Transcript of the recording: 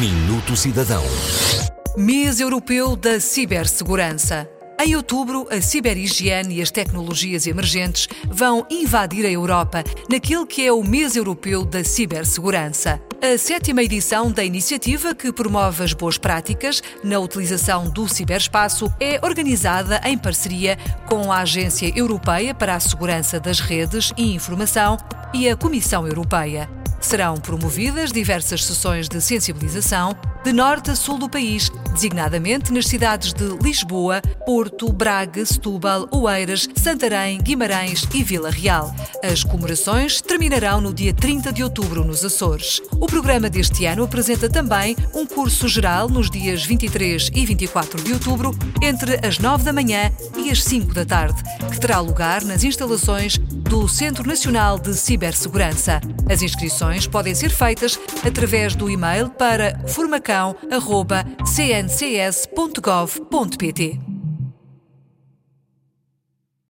Minuto Cidadão. Mês Europeu da Cibersegurança. Em outubro, a ciberhigiene e as tecnologias emergentes vão invadir a Europa naquele que é o Mês Europeu da Cibersegurança. A sétima edição da iniciativa, que promove as boas práticas na utilização do ciberespaço, é organizada em parceria com a Agência Europeia para a Segurança das Redes e Informação e a Comissão Europeia. Serão promovidas diversas sessões de sensibilização de norte a sul do país, designadamente nas cidades de Lisboa, Porto, Braga, Setúbal, Oeiras, Santarém, Guimarães e Vila Real. As comemorações terminarão no dia 30 de outubro nos Açores. O programa deste ano apresenta também um curso geral nos dias 23 e 24 de outubro, entre as 9 da manhã e as 5 da tarde, que terá lugar nas instalações do Centro Nacional de Cibersegurança. As inscrições podem ser feitas através do e-mail para formacão.cncs.gov.pt.